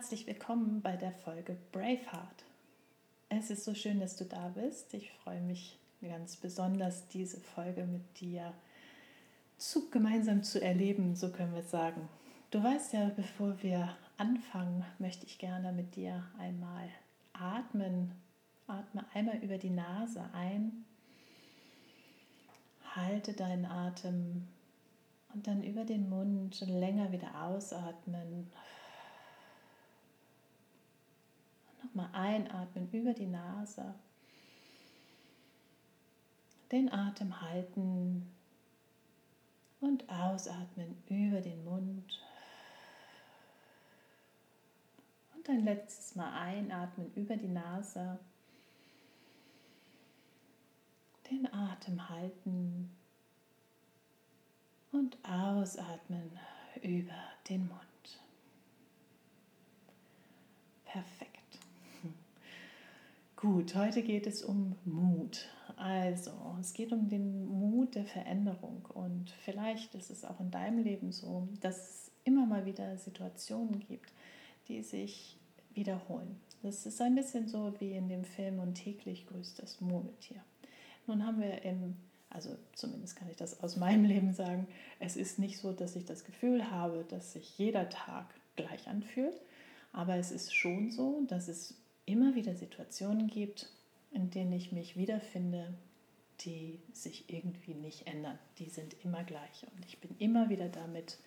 Herzlich willkommen bei der Folge Braveheart. Es ist so schön, dass du da bist. Ich freue mich ganz besonders, diese Folge mit dir zu, gemeinsam zu erleben, so können wir sagen. Du weißt ja, bevor wir anfangen, möchte ich gerne mit dir einmal atmen. Atme einmal über die Nase ein, halte deinen Atem und dann über den Mund länger wieder ausatmen. Nochmal einatmen über die Nase. Den Atem halten und ausatmen über den Mund. Und ein letztes Mal einatmen über die Nase. Den Atem halten und ausatmen über den Mund. Perfekt. Gut, heute geht es um Mut. Also, es geht um den Mut der Veränderung und vielleicht ist es auch in deinem Leben so, dass es immer mal wieder Situationen gibt, die sich wiederholen. Das ist ein bisschen so wie in dem Film und täglich grüßt das Murmeltier. Nun haben wir im, also zumindest kann ich das aus meinem Leben sagen, es ist nicht so, dass ich das Gefühl habe, dass sich jeder Tag gleich anfühlt, aber es ist schon so, dass es immer wieder Situationen gibt, in denen ich mich wiederfinde, die sich irgendwie nicht ändern. Die sind immer gleich und ich bin immer wieder damit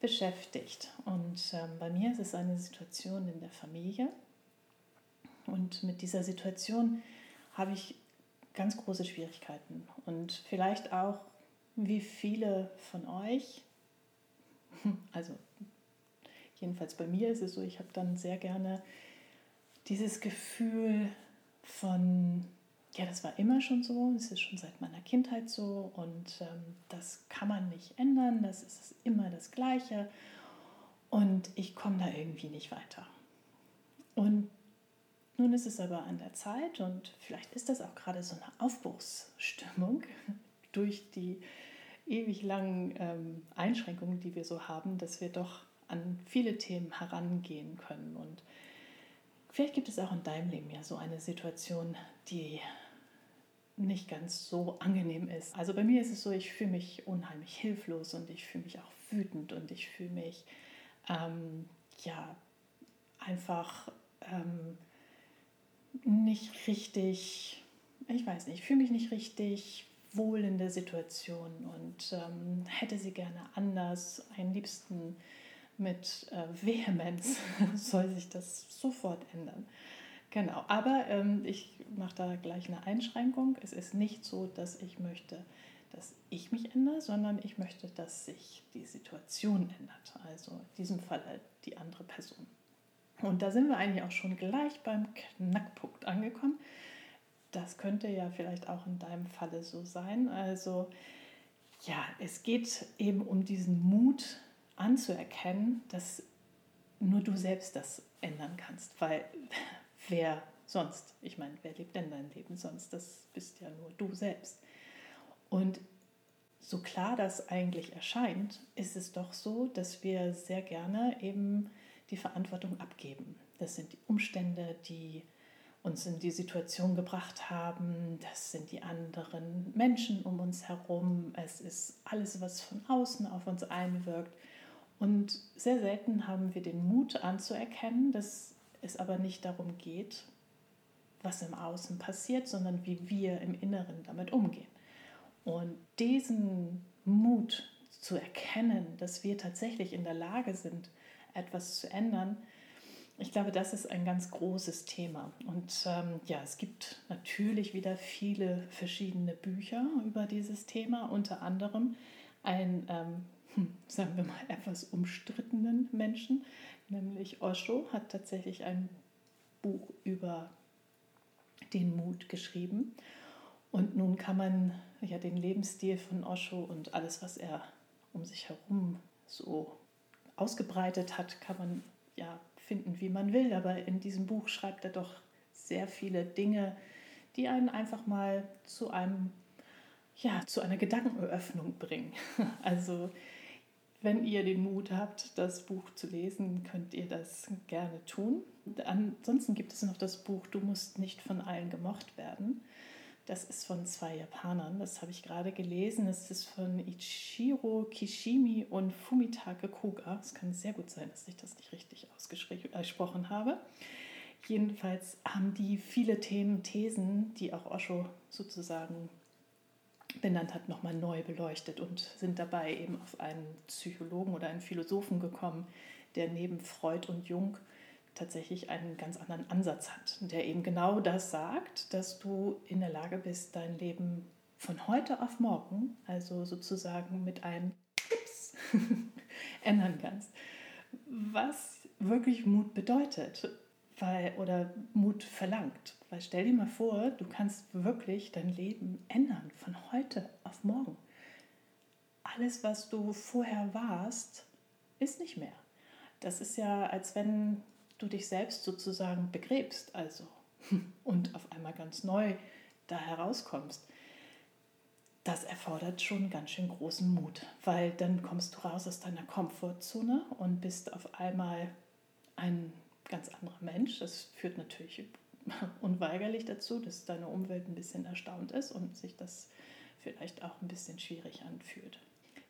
beschäftigt. Und ähm, bei mir ist es eine Situation in der Familie und mit dieser Situation habe ich ganz große Schwierigkeiten und vielleicht auch wie viele von euch, also jedenfalls bei mir ist es so, ich habe dann sehr gerne dieses Gefühl von, ja, das war immer schon so, es ist schon seit meiner Kindheit so und ähm, das kann man nicht ändern, das ist immer das Gleiche und ich komme da irgendwie nicht weiter. Und nun ist es aber an der Zeit und vielleicht ist das auch gerade so eine Aufbruchsstimmung durch die ewig langen ähm, Einschränkungen, die wir so haben, dass wir doch an viele Themen herangehen können und Vielleicht gibt es auch in deinem Leben ja so eine Situation, die nicht ganz so angenehm ist. Also bei mir ist es so, ich fühle mich unheimlich hilflos und ich fühle mich auch wütend und ich fühle mich ähm, ja einfach ähm, nicht richtig, ich weiß nicht, ich fühle mich nicht richtig wohl in der Situation und ähm, hätte sie gerne anders, einen liebsten mit äh, Vehemenz soll sich das sofort ändern. Genau, aber ähm, ich mache da gleich eine Einschränkung. Es ist nicht so, dass ich möchte, dass ich mich ändere, sondern ich möchte, dass sich die Situation ändert. Also in diesem Fall die andere Person. Und da sind wir eigentlich auch schon gleich beim Knackpunkt angekommen. Das könnte ja vielleicht auch in deinem Falle so sein. Also ja, es geht eben um diesen Mut, anzuerkennen, dass nur du selbst das ändern kannst, weil wer sonst, ich meine, wer lebt denn dein Leben sonst? Das bist ja nur du selbst. Und so klar das eigentlich erscheint, ist es doch so, dass wir sehr gerne eben die Verantwortung abgeben. Das sind die Umstände, die uns in die Situation gebracht haben. Das sind die anderen Menschen um uns herum. Es ist alles, was von außen auf uns einwirkt. Und sehr selten haben wir den Mut anzuerkennen, dass es aber nicht darum geht, was im Außen passiert, sondern wie wir im Inneren damit umgehen. Und diesen Mut zu erkennen, dass wir tatsächlich in der Lage sind, etwas zu ändern, ich glaube, das ist ein ganz großes Thema. Und ähm, ja, es gibt natürlich wieder viele verschiedene Bücher über dieses Thema, unter anderem ein ähm, hm, sagen wir mal, etwas umstrittenen Menschen, nämlich Osho hat tatsächlich ein Buch über den Mut geschrieben. Und nun kann man ja den Lebensstil von Osho und alles, was er um sich herum so ausgebreitet hat, kann man ja finden, wie man will. Aber in diesem Buch schreibt er doch sehr viele Dinge, die einen einfach mal zu einem ja, zu einer Gedankeneröffnung bringen. Also wenn ihr den Mut habt, das Buch zu lesen, könnt ihr das gerne tun. Ansonsten gibt es noch das Buch Du musst nicht von allen gemocht werden. Das ist von zwei Japanern, das habe ich gerade gelesen. Es ist von Ichiro Kishimi und Fumitake Koga. Es kann sehr gut sein, dass ich das nicht richtig ausgesprochen habe. Jedenfalls haben die viele Themen, Thesen, die auch Osho sozusagen benannt hat, nochmal neu beleuchtet und sind dabei eben auf einen Psychologen oder einen Philosophen gekommen, der neben Freud und Jung tatsächlich einen ganz anderen Ansatz hat, der eben genau das sagt, dass du in der Lage bist, dein Leben von heute auf morgen, also sozusagen mit einem Tipps ändern kannst. Was wirklich Mut bedeutet weil, oder Mut verlangt. Weil stell dir mal vor, du kannst wirklich dein Leben ändern von heute auf morgen. Alles, was du vorher warst, ist nicht mehr. Das ist ja, als wenn du dich selbst sozusagen begräbst, also und auf einmal ganz neu da herauskommst. Das erfordert schon ganz schön großen Mut, weil dann kommst du raus aus deiner Komfortzone und bist auf einmal ein ganz anderer Mensch. Das führt natürlich unweigerlich dazu, dass deine Umwelt ein bisschen erstaunt ist und sich das vielleicht auch ein bisschen schwierig anfühlt.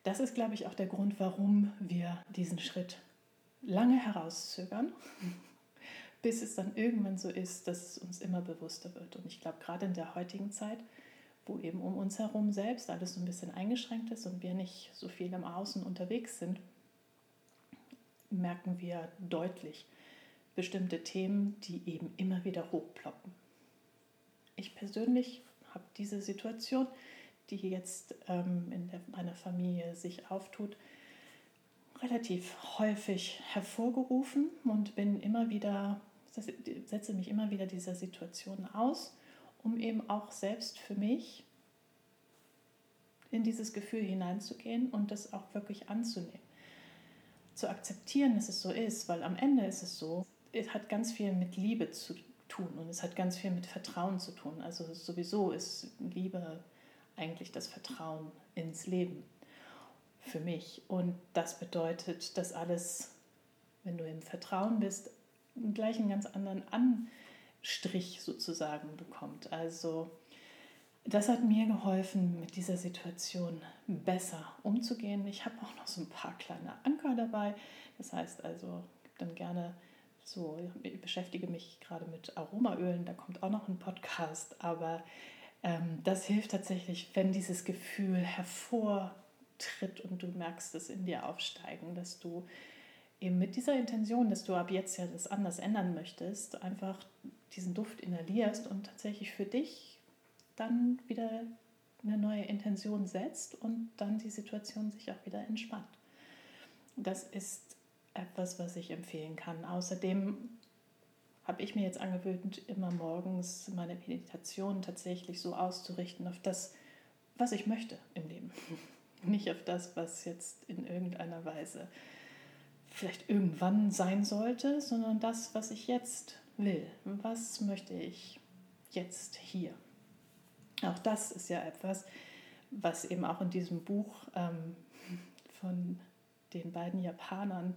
Das ist, glaube ich, auch der Grund, warum wir diesen Schritt lange herauszögern, bis es dann irgendwann so ist, dass es uns immer bewusster wird. Und ich glaube, gerade in der heutigen Zeit, wo eben um uns herum selbst alles so ein bisschen eingeschränkt ist und wir nicht so viel im Außen unterwegs sind, merken wir deutlich, bestimmte Themen, die eben immer wieder hochploppen. Ich persönlich habe diese Situation, die jetzt ähm, in der, meiner Familie sich auftut, relativ häufig hervorgerufen und bin immer wieder, setze mich immer wieder dieser Situation aus, um eben auch selbst für mich in dieses Gefühl hineinzugehen und das auch wirklich anzunehmen. Zu akzeptieren, dass es so ist, weil am Ende ist es so, es hat ganz viel mit Liebe zu tun und es hat ganz viel mit Vertrauen zu tun. Also sowieso ist Liebe eigentlich das Vertrauen ins Leben für mich. Und das bedeutet, dass alles, wenn du im Vertrauen bist, gleich einen ganz anderen Anstrich sozusagen bekommt. Also das hat mir geholfen, mit dieser Situation besser umzugehen. Ich habe auch noch so ein paar kleine Anker dabei. Das heißt also, dann gerne so, ich beschäftige mich gerade mit Aromaölen, da kommt auch noch ein Podcast, aber ähm, das hilft tatsächlich, wenn dieses Gefühl hervortritt und du merkst es in dir aufsteigen, dass du eben mit dieser Intention, dass du ab jetzt ja das anders ändern möchtest, einfach diesen Duft inhalierst und tatsächlich für dich dann wieder eine neue Intention setzt und dann die Situation sich auch wieder entspannt. Das ist etwas, was ich empfehlen kann. Außerdem habe ich mir jetzt angewöhnt, immer morgens meine Meditation tatsächlich so auszurichten auf das, was ich möchte im Leben. Nicht auf das, was jetzt in irgendeiner Weise vielleicht irgendwann sein sollte, sondern das, was ich jetzt will. Was möchte ich jetzt hier? Auch das ist ja etwas, was eben auch in diesem Buch ähm, von den beiden Japanern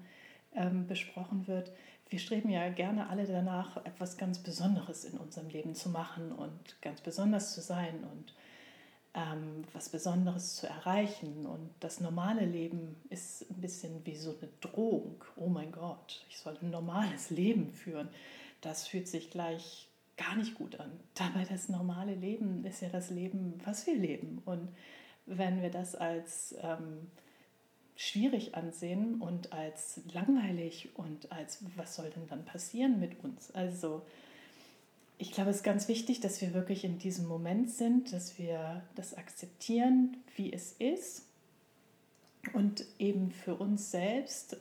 ähm, besprochen wird. Wir streben ja gerne alle danach, etwas ganz Besonderes in unserem Leben zu machen und ganz besonders zu sein und ähm, was Besonderes zu erreichen. Und das normale Leben ist ein bisschen wie so eine Drohung. Oh mein Gott, ich soll ein normales Leben führen. Das fühlt sich gleich gar nicht gut an. Dabei das normale Leben ist ja das Leben, was wir leben. Und wenn wir das als ähm, schwierig ansehen und als langweilig und als was soll denn dann passieren mit uns? Also ich glaube, es ist ganz wichtig, dass wir wirklich in diesem Moment sind, dass wir das akzeptieren, wie es ist und eben für uns selbst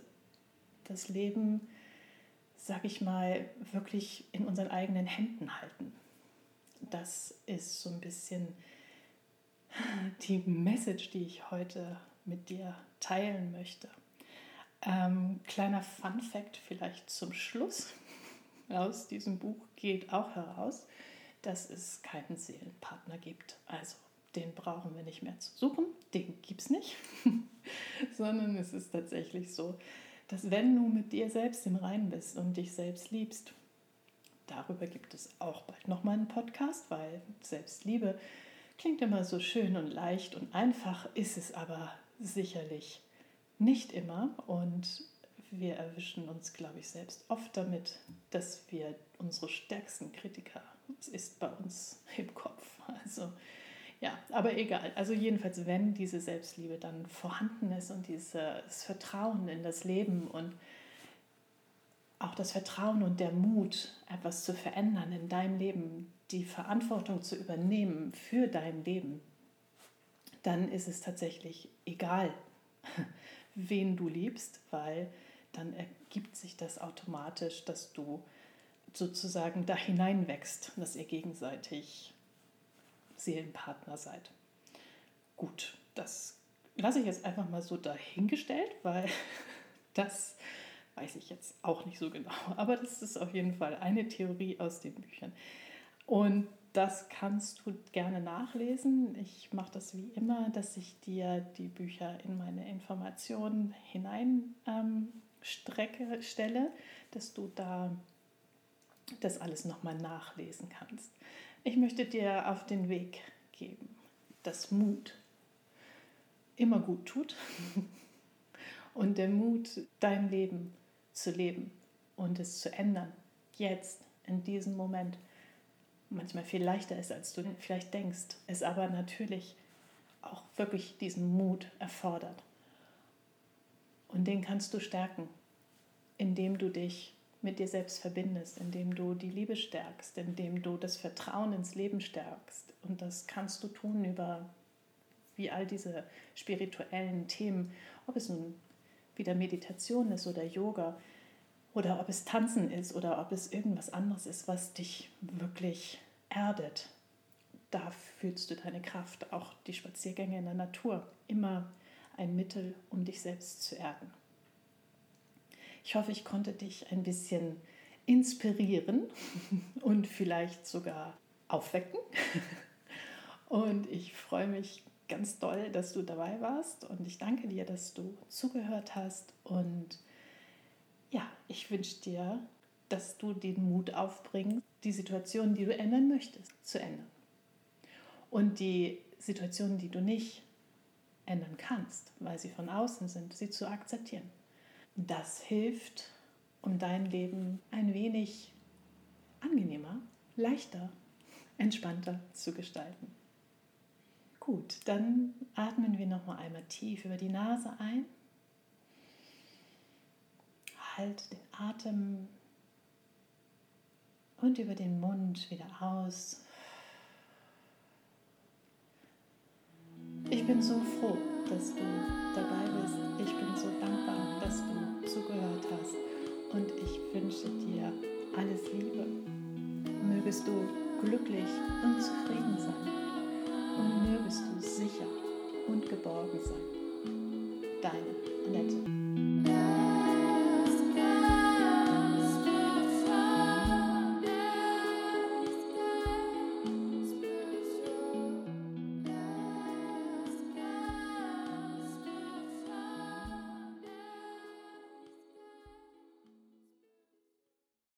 das Leben, sag ich mal, wirklich in unseren eigenen Händen halten. Das ist so ein bisschen die Message, die ich heute mit dir teilen möchte. Ähm, kleiner Fun fact vielleicht zum Schluss aus diesem Buch geht auch heraus, dass es keinen Seelenpartner gibt. Also den brauchen wir nicht mehr zu suchen, den gibt es nicht, sondern es ist tatsächlich so, dass wenn du mit dir selbst im Reinen bist und dich selbst liebst, darüber gibt es auch bald nochmal einen Podcast, weil Selbstliebe klingt immer so schön und leicht und einfach, ist es aber sicherlich nicht immer und wir erwischen uns, glaube ich, selbst oft damit, dass wir unsere stärksten Kritiker, es ist bei uns im Kopf. Also ja, aber egal. Also jedenfalls, wenn diese Selbstliebe dann vorhanden ist und dieses Vertrauen in das Leben und auch das Vertrauen und der Mut, etwas zu verändern in deinem Leben, die Verantwortung zu übernehmen für dein Leben, dann ist es tatsächlich egal, wen du liebst, weil dann ergibt sich das automatisch, dass du sozusagen da hineinwächst, dass ihr gegenseitig Seelenpartner seid. Gut, das lasse ich jetzt einfach mal so dahingestellt, weil das weiß ich jetzt auch nicht so genau. Aber das ist auf jeden Fall eine Theorie aus den Büchern. Und das kannst du gerne nachlesen. Ich mache das wie immer, dass ich dir die Bücher in meine Informationen hinein ähm, stelle, dass du da das alles nochmal nachlesen kannst. Ich möchte dir auf den Weg geben, dass Mut immer gut tut und der Mut, dein Leben zu leben und es zu ändern, jetzt, in diesem Moment, manchmal viel leichter ist, als du vielleicht denkst, es aber natürlich auch wirklich diesen Mut erfordert. Und den kannst du stärken, indem du dich mit dir selbst verbindest, indem du die Liebe stärkst, indem du das Vertrauen ins Leben stärkst. Und das kannst du tun über wie all diese spirituellen Themen, ob es nun wieder Meditation ist oder Yoga oder ob es Tanzen ist oder ob es irgendwas anderes ist, was dich wirklich erdet. Da fühlst du deine Kraft, auch die Spaziergänge in der Natur, immer ein Mittel, um dich selbst zu erden. Ich hoffe, ich konnte dich ein bisschen inspirieren und vielleicht sogar aufwecken. Und ich freue mich ganz doll, dass du dabei warst und ich danke dir, dass du zugehört hast. Und ja, ich wünsche dir, dass du den Mut aufbringst, die Situation, die du ändern möchtest, zu ändern. Und die Situationen, die du nicht ändern kannst, weil sie von außen sind, sie zu akzeptieren. Das hilft, um dein Leben ein wenig angenehmer, leichter, entspannter zu gestalten. Gut, dann atmen wir noch mal einmal tief über die Nase ein. Halt den Atem und über den Mund wieder aus. Ich bin so froh, dass du dabei bist. Ich bin so dankbar, dass du zugehört hast. Und ich wünsche dir alles Liebe. Mögest du glücklich und zufrieden sein. Und mögest du sicher und geborgen sein. Deine Annette.